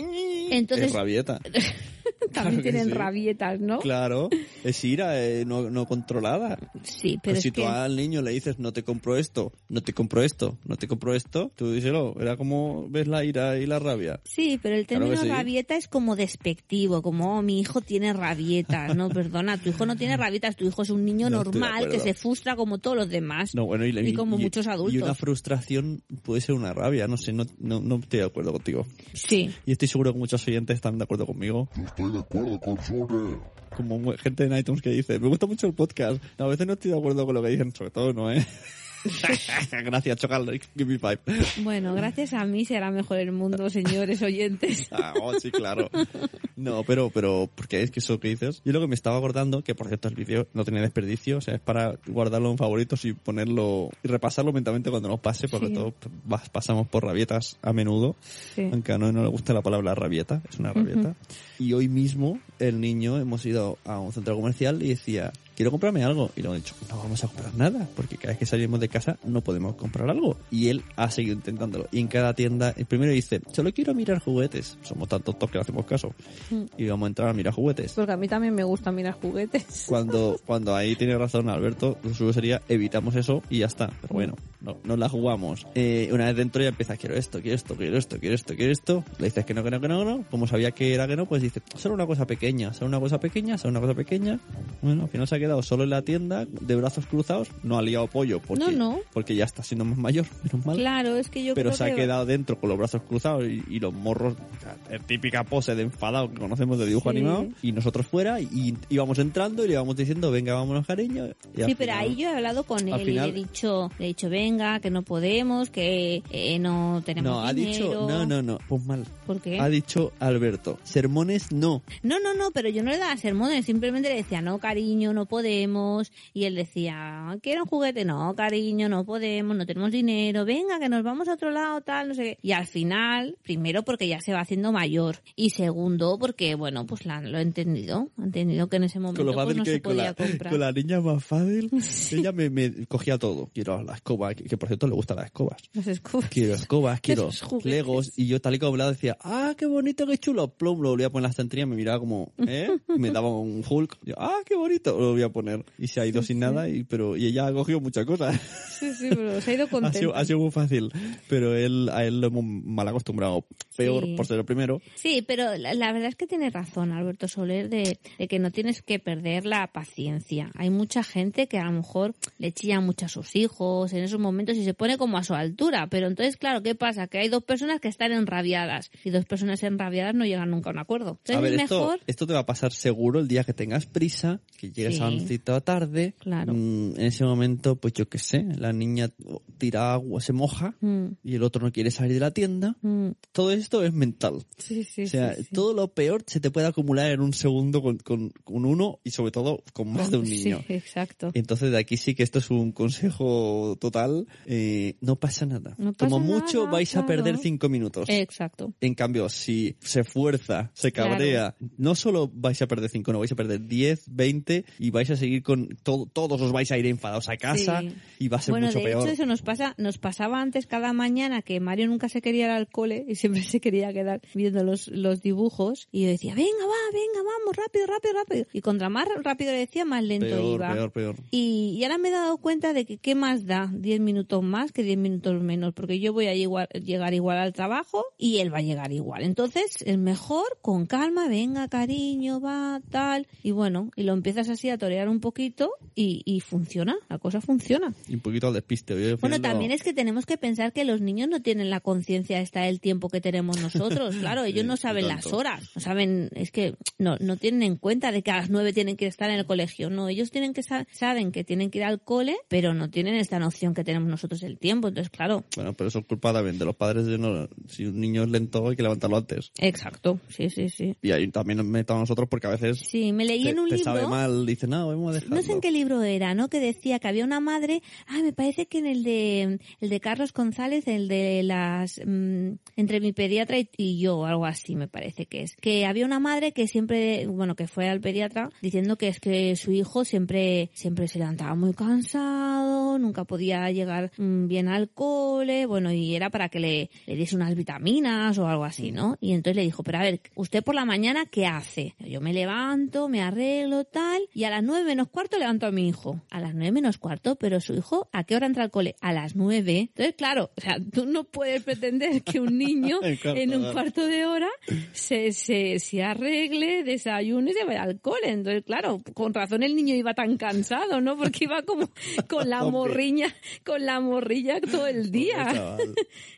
Entonces- Es rabieta. también que tienen sí. rabietas, ¿no? Claro, es ira eh, no, no controlada. Sí, pero Pues es si que... tú al niño le dices no te compro esto, no te compro esto, no te compro esto, tú díselo. Era como ves la ira y la rabia. Sí, pero el Claro término sí. rabieta es como despectivo, como "Oh, mi hijo tiene rabietas. No, perdona, tu hijo no tiene rabietas, tu hijo es un niño No normal que se frustra como todos los demás. No, bueno, y, Y como muchos adultos. Y una frustración puede ser una rabia, no sé, no, no, no estoy de acuerdo contigo. Sí, Y estoy seguro que muchos oyentes están de acuerdo conmigo. Estoy de acuerdo con Sole. Como gente en iTunes que dice, me gusta mucho el podcast. A veces no estoy de acuerdo con lo que dicen, sobre todo no, ¿eh? Gracias, Chocal, give me five. bueno, gracias a mí será mejor el mundo, señores oyentes. Ah, oh, sí, claro. No, pero, pero, porque es que eso que dices. Yo lo que me estaba acordando, que por cierto el vídeo no tenía desperdicio, o sea, es para guardarlo en favoritos y ponerlo, y repasarlo mentalmente cuando nos pase, porque Sí. todos pasamos por rabietas a menudo, Sí. aunque a no, no le gusta la palabra rabieta, es una rabieta. Y hoy mismo, el niño, hemos ido a un centro comercial y decía, quiero comprarme algo. Y le hemos dicho, no vamos a comprar nada, porque cada vez que salimos de casa no podemos comprar algo. Y él ha seguido intentándolo. Y en cada tienda, el primero dice, solo quiero mirar juguetes. Somos tan tontos que le hacemos caso. Y vamos a entrar a mirar juguetes. Porque a mí también me gusta mirar juguetes. Cuando, cuando ahí tiene razón Alberto, lo suyo sería evitamos eso y ya está. Pero bueno, no, no la jugamos. Eh, una vez dentro ya empieza, quiero esto, quiero esto, quiero esto, quiero esto, quiero esto. Le dices que no, que no, que no, que no. Como sabía que era que no, pues dice, solo una cosa pequeña, solo una cosa pequeña, solo una cosa pequeña. Bueno, al final se ha quedado solo en la tienda, de brazos cruzados, no ha liado pollo porque, No, no. porque ya está siendo más mayor, menos mal. Claro, es que yo pero creo se ha que... quedado dentro con los brazos cruzados y, y los morros, la típica pose de enfadado que conocemos de dibujo Sí. animado, y nosotros fuera, y, íbamos entrando y le íbamos diciendo, venga, vámonos, cariño. y Sí, pero final- ahí yo he hablado con él final- y le he dicho, le he dicho, venga, que no podemos, que eh, no tenemos No, ha dicho, dinero. no, no, no, pues mal. ¿Por qué? Ha dicho Alberto, sermones no. No, no, no, pero yo no le daba sermones, simplemente le decía, no, cariño, no podemos. Y él decía, quiero un juguete, no, cariño, no podemos, no tenemos dinero, venga, que nos vamos a otro lado, tal, no sé qué. Y al final, primero porque ya se va haciendo mayor. Y segundo porque, bueno, pues la- lo he entendido. Ha entendido que en ese momento Con lo pues, no que se con podía la, comprar. con la niña más fácil, ella me, me cogía todo. Quiero la escoba, que, que por cierto le gustan las escobas. Las escobas. Quiero escobas, quiero legos. Y yo tal y como hablaba decía, ah, qué bonito, qué chulo. Plum, lo volvía a poner en la estantería, me miraba como, ¿eh? Me daba un Hulk. Yo, ah, qué bonito, lo voy a poner. Y se ha ido sin nada, y pero y ella ha cogido muchas cosas. Sí, sí, pero se ha ido ha, contento. sido, ha sido muy fácil. Pero él, a él lo hemos mal acostumbrado. Peor Sí. por ser el primero. Sí, pero la, la verdad es que tiene razón Alberto Soler de, de que no tienes que perder la paciencia. Hay mucha gente que a lo mejor le chilla mucho a sus hijos en esos momentos y se pone como a su altura. Pero entonces, claro, ¿qué pasa? Que hay dos personas que están enrabiadas y dos personas enrabiadas no llegan nunca a un acuerdo. Entonces a ver, es esto, mejor... esto te va a pasar seguro el día que tengas prisa, que llegues Sí. a sitio tarde. Claro. Mm, en ese momento, pues yo qué sé, la niña tira agua, se moja Mm, y el otro no quiere salir de la tienda. mm. Todo esto es mental. Sí, sí, o sea, sí, todo lo peor se te puede acumular en un segundo con, con, con uno y sobre todo con más de un niño. exacto. Entonces de aquí sí que esto es un consejo total. eh, no pasa nada. No pasa Como mucho nada, vais a perder claro. cinco minutos. Exacto. En cambio, si se fuerza, se Claro. cabrea, no solo vais a perder 5, no vais a perder 10, 20 y vais a seguir con todo, todos os vais a ir enfadados a casa Sí. y va a ser bueno, mucho de peor. hecho eso nos pasa, nos pasaba antes cada mañana que Mario nunca se quería ir al cole y siempre se quería quedar viendo los, los dibujos y yo decía, venga, va, venga, vamos, rápido, rápido, rápido. Y contra más rápido le decía, más lento peor, iba. peor, peor. Y, y ahora me he dado cuenta de que qué más da 10 minutos más que 10 minutos menos, porque yo voy a igual- llegar igual al trabajo y él va a llegar igual. Entonces es mejor con calma, venga cariño, va, tal. Y bueno, y lo empiezas así a un poquito y, y funciona, la cosa funciona. Y un poquito al despiste. Bueno, también es que tenemos que pensar que los niños no tienen la conciencia esta del tiempo que tenemos nosotros. Claro, ellos Sí, no saben las horas, no saben, es que no, no tienen en cuenta de que a las nueve tienen que estar en el colegio. No, ellos tienen que sa- saben que tienen que ir al cole, pero no tienen esta noción que tenemos nosotros del tiempo. Entonces, claro, Bueno, pero eso es culpa también de los padres de no... Si un niño es lento hay que levantarlo antes. exacto, sí, sí, sí. Y ahí también nos metamos nosotros porque a veces Sí, me leí te, en un te libro. sabe mal, dice, no, vamos a dejarlo. No sé en qué libro era, ¿no? Que decía que había una madre, ah, me parece que en el de el de Carlos González, el de las mm, entre mi pediatra y, y yo, algo así me parece que es. Que había una madre que siempre, bueno, que fue al pediatra diciendo que es que su hijo siempre siempre se levantaba muy cansado, nunca podía llegar mm, bien al cole, bueno, y era para que le, le diese unas vitaminas o algo así, ¿no? Y entonces le dijo, pero a ver, usted por la mañana, ¿qué hace? Yo me levanto, me arreglo, tal, y a las nueve menos cuarto levanto a mi hijo. A las nueve menos cuarto, pero su hijo, ¿a qué hora entra al cole? A las nueve. Entonces, claro, o sea, tú no puedes pretender que un niño en un cuarto de hora se, se, se arregle, desayune y se vaya al cole. Entonces, claro, con razón el niño iba tan cansado, ¿no? Porque iba como con la morriña, con la morrilla todo el día.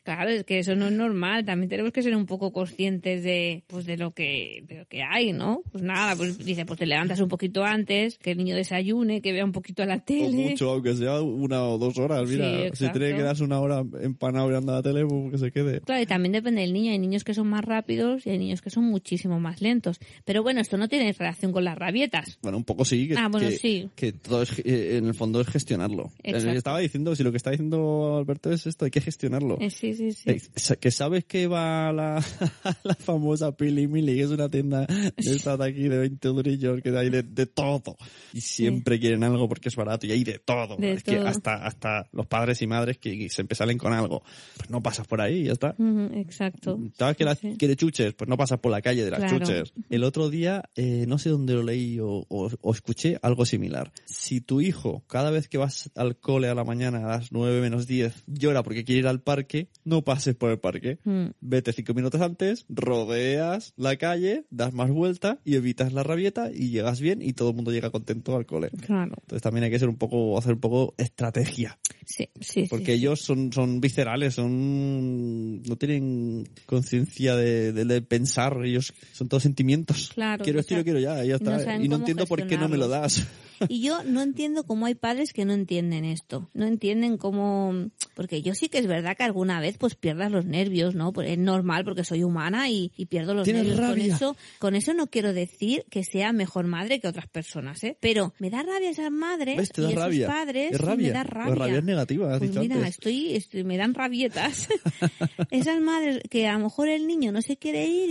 Claro, es que eso no es normal. También tenemos que ser un poco conscientes de, pues, de lo que, de lo que hay, ¿no? Pues nada, pues dice, pues te levantas un poquito antes, que el niño desayune, que vea un poquito la O tele. mucho, aunque sea una o dos horas. Sí, Mira, si tiene que quedarse una hora empanado mirando la tele, pues que se quede. Claro, y también depende del niño. Hay niños que son más rápidos y hay niños que son muchísimo más lentos. Pero bueno, esto no tiene relación con las rabietas. Bueno, un poco sí. Que, Ah, bueno, que- sí. Que todo es, eh, en el fondo es gestionarlo. Exacto. Exacto. estaba diciendo, si lo que está diciendo Alberto es esto, hay que gestionarlo. Eh, sí, sí, sí. Eh, Que sabes que va a la, a la famosa Pili Mili, que es una tienda de estas de aquí de 20 durillos, que hay de, de todo. Y siempre quieren algo porque es barato y hay de todo. De es que todo. hasta, hasta los padres y madres que siempre salen con algo. Pues no pasas por ahí y ya está. Ujú, Exacto. ¿Sabes que la- Sí. quiere chuches? Pues no pasas por la calle de las Claro. chuches. El otro día, eh, no sé dónde lo leí o, o- o escuché algo similar. Si tu hijo, cada vez que vas al cole a la mañana a las 9 menos 10, llora porque quiere ir al parque, no pases por el parque. Mm. Vete cinco minutos antes, rodeas la calle, das más vuelta y evitas la rabieta y llegas bien y todo el mundo llega contento al cole. Claro. Entonces también hay que ser un poco, hacer un poco estrategia. Sí, sí, Porque sí, sí. ellos son, son viscerales, son no tienen conciencia de, de- de pensar, ellos son todos sentimientos. Claro, quiero esto, lo quiero ya, y ya no está. y no entiendo por qué no me lo das. Y yo no entiendo cómo hay padres que no entienden esto. No entienden cómo... Porque yo sí que es verdad que alguna vez pues pierdas los nervios, ¿no? Pues es normal porque soy humana y, y pierdo los Tienes nervios. Con rabia. eso, con eso no quiero decir que sea mejor madre que otras personas, ¿eh? Pero me da rabia esas madres ¿Ves? Te y da esos rabia. padres es rabia. me da rabia. rabia es negativa, has Pues dicho mira, antes. estoy, estoy- me dan rabietas. Esas madres que a lo mejor el niño no se quiere ir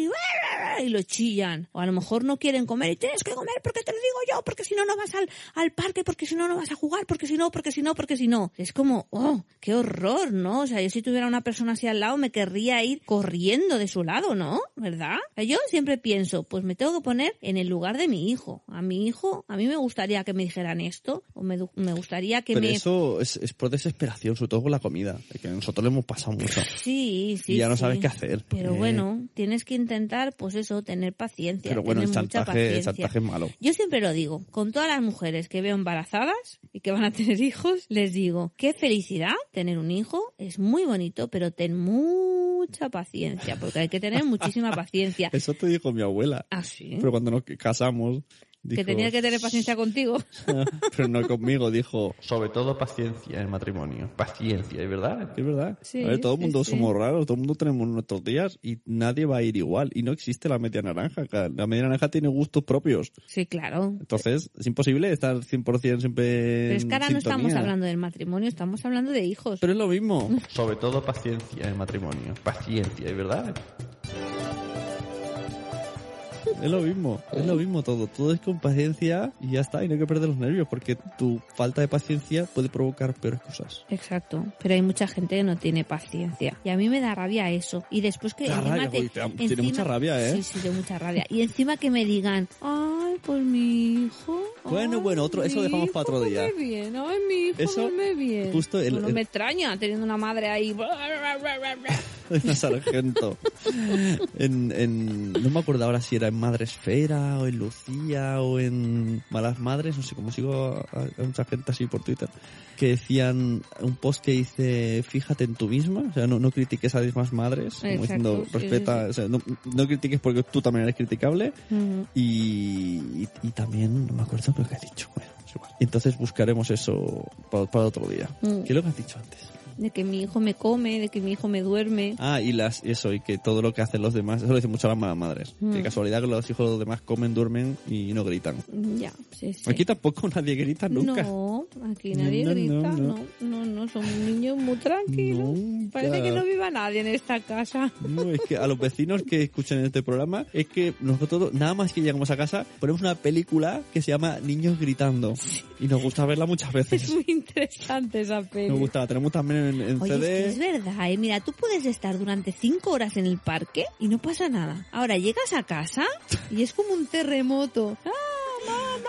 y, y lo chillan. O a lo mejor no quieren comer y tienes que comer porque te lo digo yo, porque si no, no vas al, al parque, porque si no, no vas a jugar, porque si no, porque si no, porque si no. Es como, oh, qué horror, ¿no? O sea, yo si tuviera una persona así al lado me querría ir corriendo de su lado, ¿no? ¿Verdad? O sea, Yo siempre pienso, pues me tengo que poner en el lugar de mi hijo. A mi hijo, a mí me gustaría que me dijeran esto, o me, me gustaría que Pero me... eso es, es por desesperación, sobre todo con la comida, que nosotros le hemos pasado mucho. Sí, sí. Y ya no sabes qué hacer. Pero Eh, bueno, tienes que intentar, pues eso, tener paciencia. Pero bueno, el mucha chantaje, el chantaje es malo. Yo siempre lo digo, con todas las mujeres que veo embarazadas y que van a tener hijos, les digo, qué felicidad tener un hijo, es muy bonito, pero ten mucha paciencia, porque hay que tener muchísima paciencia. Eso te dijo mi abuela. Ah, sí. Pero cuando nos casamos... Que tenía que tener paciencia contigo. pero no conmigo, dijo... Sobre todo paciencia en el matrimonio. Paciencia, ¿es verdad? Es verdad. Sí, a ver, todo el sí, mundo sí. somos raros, todo el mundo tenemos nuestros días y nadie va a ir igual. Y no existe la media naranja. La media naranja tiene gustos propios. Sí, claro. Entonces, es imposible estar 100% siempre Pero es que ahora no estamos hablando del matrimonio, estamos hablando de hijos. Pero es lo mismo. Sobre todo paciencia en el matrimonio. Paciencia, ¿es verdad? Es lo mismo. Es lo mismo todo. Todo es con paciencia y ya está. Y no hay que perder los nervios porque tu falta de paciencia puede provocar peores cosas. Exacto, pero hay mucha gente que no tiene paciencia. Y a mí me da rabia eso. Y después que encima rabia, te- te da- tiene mucha rabia, ¿eh? Sí, sí, de mucha rabia. Y encima que me digan, ay, pues mi hijo... Bueno, ay, bueno, otro- eso mi dejamos para otro día. come bien, ay, mi hijo Eso, bien. justo el- el- me extraña teniendo una madre ahí... Una sargento. en, en, no me acuerdo ahora si era en Madre Esfera o en Lucía o en Malas Madres, no sé cómo sigo a, a mucha gente así por Twitter, que decían un post que dice fíjate en tú misma, o sea, no, no critiques a las demás madres, como Exacto, diciendo respeta, sí, o sea, no, no critiques porque tú también eres criticable y, y, y también, no me acuerdo lo que he dicho, bueno, es igual. Entonces buscaremos eso para, para otro día. Mm. ¿Qué es lo que has dicho antes? De que mi hijo me come, de que mi hijo me duerme. Ah, y las eso, y que todo lo que hacen los demás, eso lo dicen mucho las malas madres. Mm. Que casualidad que los hijos de los demás comen, duermen y no gritan. Ya, sí, sí. Aquí tampoco nadie grita nunca. No, aquí nadie No, grita, no, no, no. no, no, son niños muy tranquilos. Parece que no viva nadie en esta casa. No, es que a los vecinos que escuchan este programa, es que nosotros, nada más que llegamos a casa, ponemos una película que se llama Niños Gritando. Y nos gusta verla muchas Es veces. muy interesante esa peli. Nos gusta, tenemos también en, en Oye, es, que CD. es verdad, ¿eh? Mira, tú puedes estar durante cinco horas en el parque y no pasa nada. Ahora llegas a casa y es como un terremoto. ¡Ah, mamá!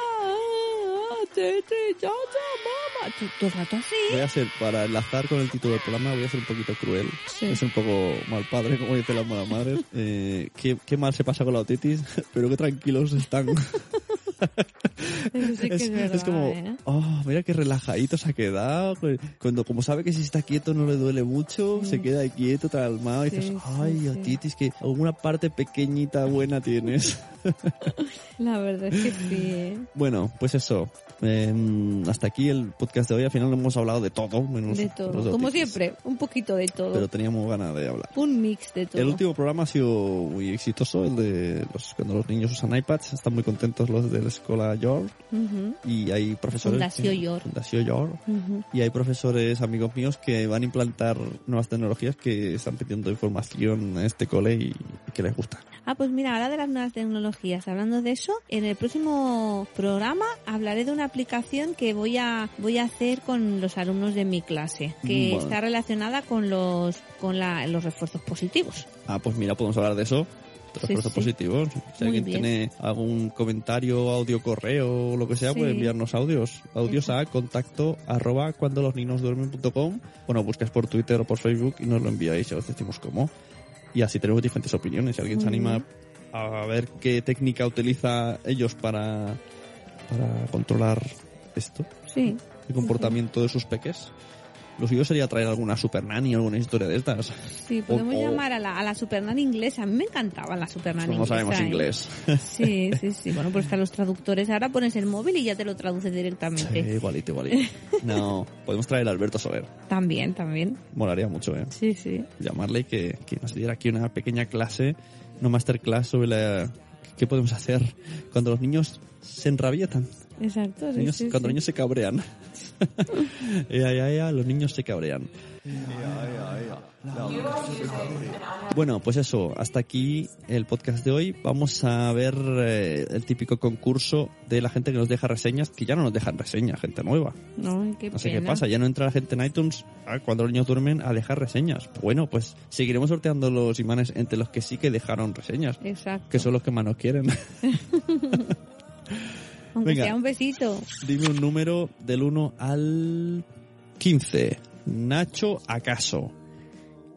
¡Ah, tete! ¡Ya, ya, mamá! Todo el rato así. Voy a ser, para enlazar con el título del programa, voy a ser un poquito cruel. Sí. Es un poco mal padre, como dicen las malas madres. Eh, qué, qué mal se pasa con la otitis, pero qué tranquilos están. Eso sí que es, verdad, es como, ¿eh? oh, mira qué relajadito se ha quedado. Cuando, como sabe que si está quieto no le duele mucho, se queda quieto, calmado, y Sí, dices, sí, ay, sí. otitis, que alguna parte pequeñita buena tienes. La verdad es que sí, ¿eh? bueno, pues eso. Eh, hasta aquí el podcast de hoy. Al final hemos hablado de todo, menos De todo. Como siempre, un poquito de todo. Pero teníamos ganas de hablar. Un mix de todo. El último programa ha sido muy exitoso, el de los, cuando los niños usan iPads, están muy contentos los del Escola York y hay profesores... Fundació que- York. Fundació York. Y hay profesores amigos míos que van a implantar nuevas tecnologías que están pidiendo información en este cole y, y que les gusta. Ah, pues mira, ahora de las nuevas tecnologías, hablando de eso, en el próximo programa hablaré de una aplicación que voy a voy a hacer con los alumnos de mi clase, que está relacionada con los con la- los refuerzos positivos. Ah, pues mira, podemos hablar de eso. Sí, refuerzos sí. positivos. Si Muy alguien bien. tiene algún comentario, audio, correo o lo que sea, Sí. puede enviarnos audios. Audios a contacto arroba cuando los niños duermen.com. Bueno, buscas por Twitter o por Facebook y nos lo enviáis y os decimos cómo. Y así tenemos diferentes opiniones. Si alguien se anima bien. a ver qué técnica utiliza ellos para, para controlar esto, Sí. el comportamiento de sus peques. Lo suyo sería traer alguna super nanny o alguna historia de estas. Sí, podemos O- o- llamar a la, a la Supernan inglesa. A mí me encantaba la Supernan No inglesa. sabemos ¿eh? inglés. Sí, sí, sí. Bueno, pues están los traductores. Ahora pones el móvil y ya te lo traduce Sí, directamente. igualito, igualito. No, podemos traer a Alberto Soler. También, también. Molaría mucho, ¿eh? Sí, sí. Llamarle y que, que nos diera aquí una pequeña clase, una masterclass sobre la, qué podemos hacer cuando los niños se enrabietan. Exacto. Los niños- sí, cuando sí. los niños se cabrean. Ea, ea, ea, los niños se cabrean. Bueno, pues eso, hasta aquí el podcast de hoy. Vamos a ver eh, el típico concurso de la gente que nos deja reseñas, que ya no nos dejan reseñas, gente nueva. No, qué No sé qué pena. pasa, ya no entra la gente en iTunes ah, cuando los niños duermen a dejar reseñas. Bueno, pues seguiremos sorteando los imanes entre los que sí que dejaron reseñas, Exacto. que son los que más nos quieren. Aunque Venga. sea un besito. Dime un número del 1 al 15. Nacho Acaso.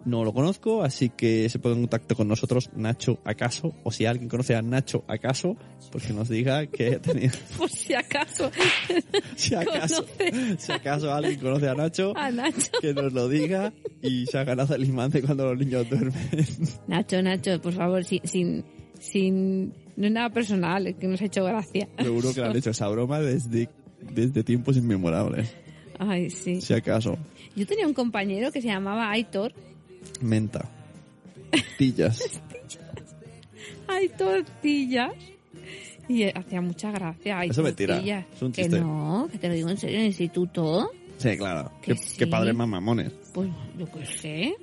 No lo conozco, así que se pone en contacto con nosotros Nacho Acaso, o si alguien conoce a Nacho Acaso, pues que nos diga que ha tenido, Por si acaso. si acaso, si acaso alguien conoce a Nacho, a Nacho. que nos lo diga y se ha ganado el imán de cuando los niños duermen. Nacho, Nacho, por favor, sin, sin, sin, no es nada personal, es que nos ha hecho gracia. Seguro que le han hecho esa broma desde, desde tiempos inmemorables. Ay, sí. Si acaso. Yo tenía un compañero que se llamaba Aitor. Menta. Tillas. Ay, tortillas. Y hacía mucha gracia. Ay, Eso es mentira, tortillas. es un Que chiste. no, que te lo digo en serio, en el instituto. Sí, claro. Que sí. qué padres más mamones. Pues yo qué sé.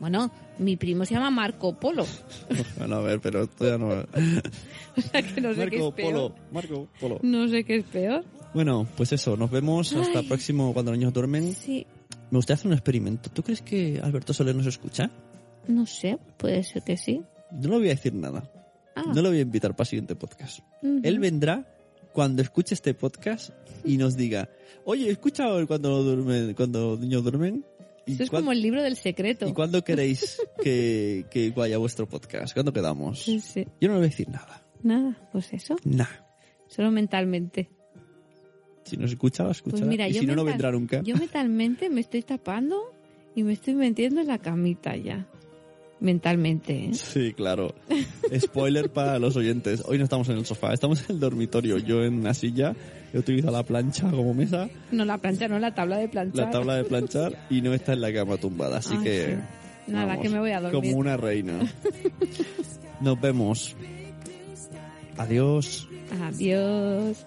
Bueno, mi primo se llama Marco Polo. Bueno, a ver, pero esto ya no... O sea que no sé qué Marco es peor. Polo, Marco Polo. No sé qué es peor. Bueno, pues eso, nos vemos hasta el próximo cuando los niños duermen. Sí, Me gustaría hacer un experimento. ¿Tú crees que Alberto Soler nos escucha? no sé, puede ser que sí. No le voy a decir nada. Ah, No le voy a invitar para el siguiente podcast. Él vendrá cuando escuche este podcast y nos diga, oye, ¿he escuchado cuando, duermen, cuando los niños duermen? ¿Y, Eso es como el libro del secreto. ¿Y cuándo queréis que, que vaya vuestro podcast? ¿Cuándo quedamos? Sí, sí. Yo no le voy a decir nada. Nada, pues eso. Nada. Solo mentalmente. Si nos escucha, lo escuchará. Pues mira, y si no, no vendrá nunca. Yo mentalmente me estoy tapando y me estoy metiendo en la camita ya. Mentalmente, ¿eh? Sí, claro. Spoiler para los oyentes. Hoy no estamos en el sofá, estamos en el dormitorio. Yo en una silla, he utilizado la plancha como mesa, No la plancha, no la tabla de planchar. la tabla de planchar y no está en la cama tumbada. Así Ay, que. sí. Nada, vamos, que me voy a dormir. Como una reina. Nos vemos. Adiós. Adiós.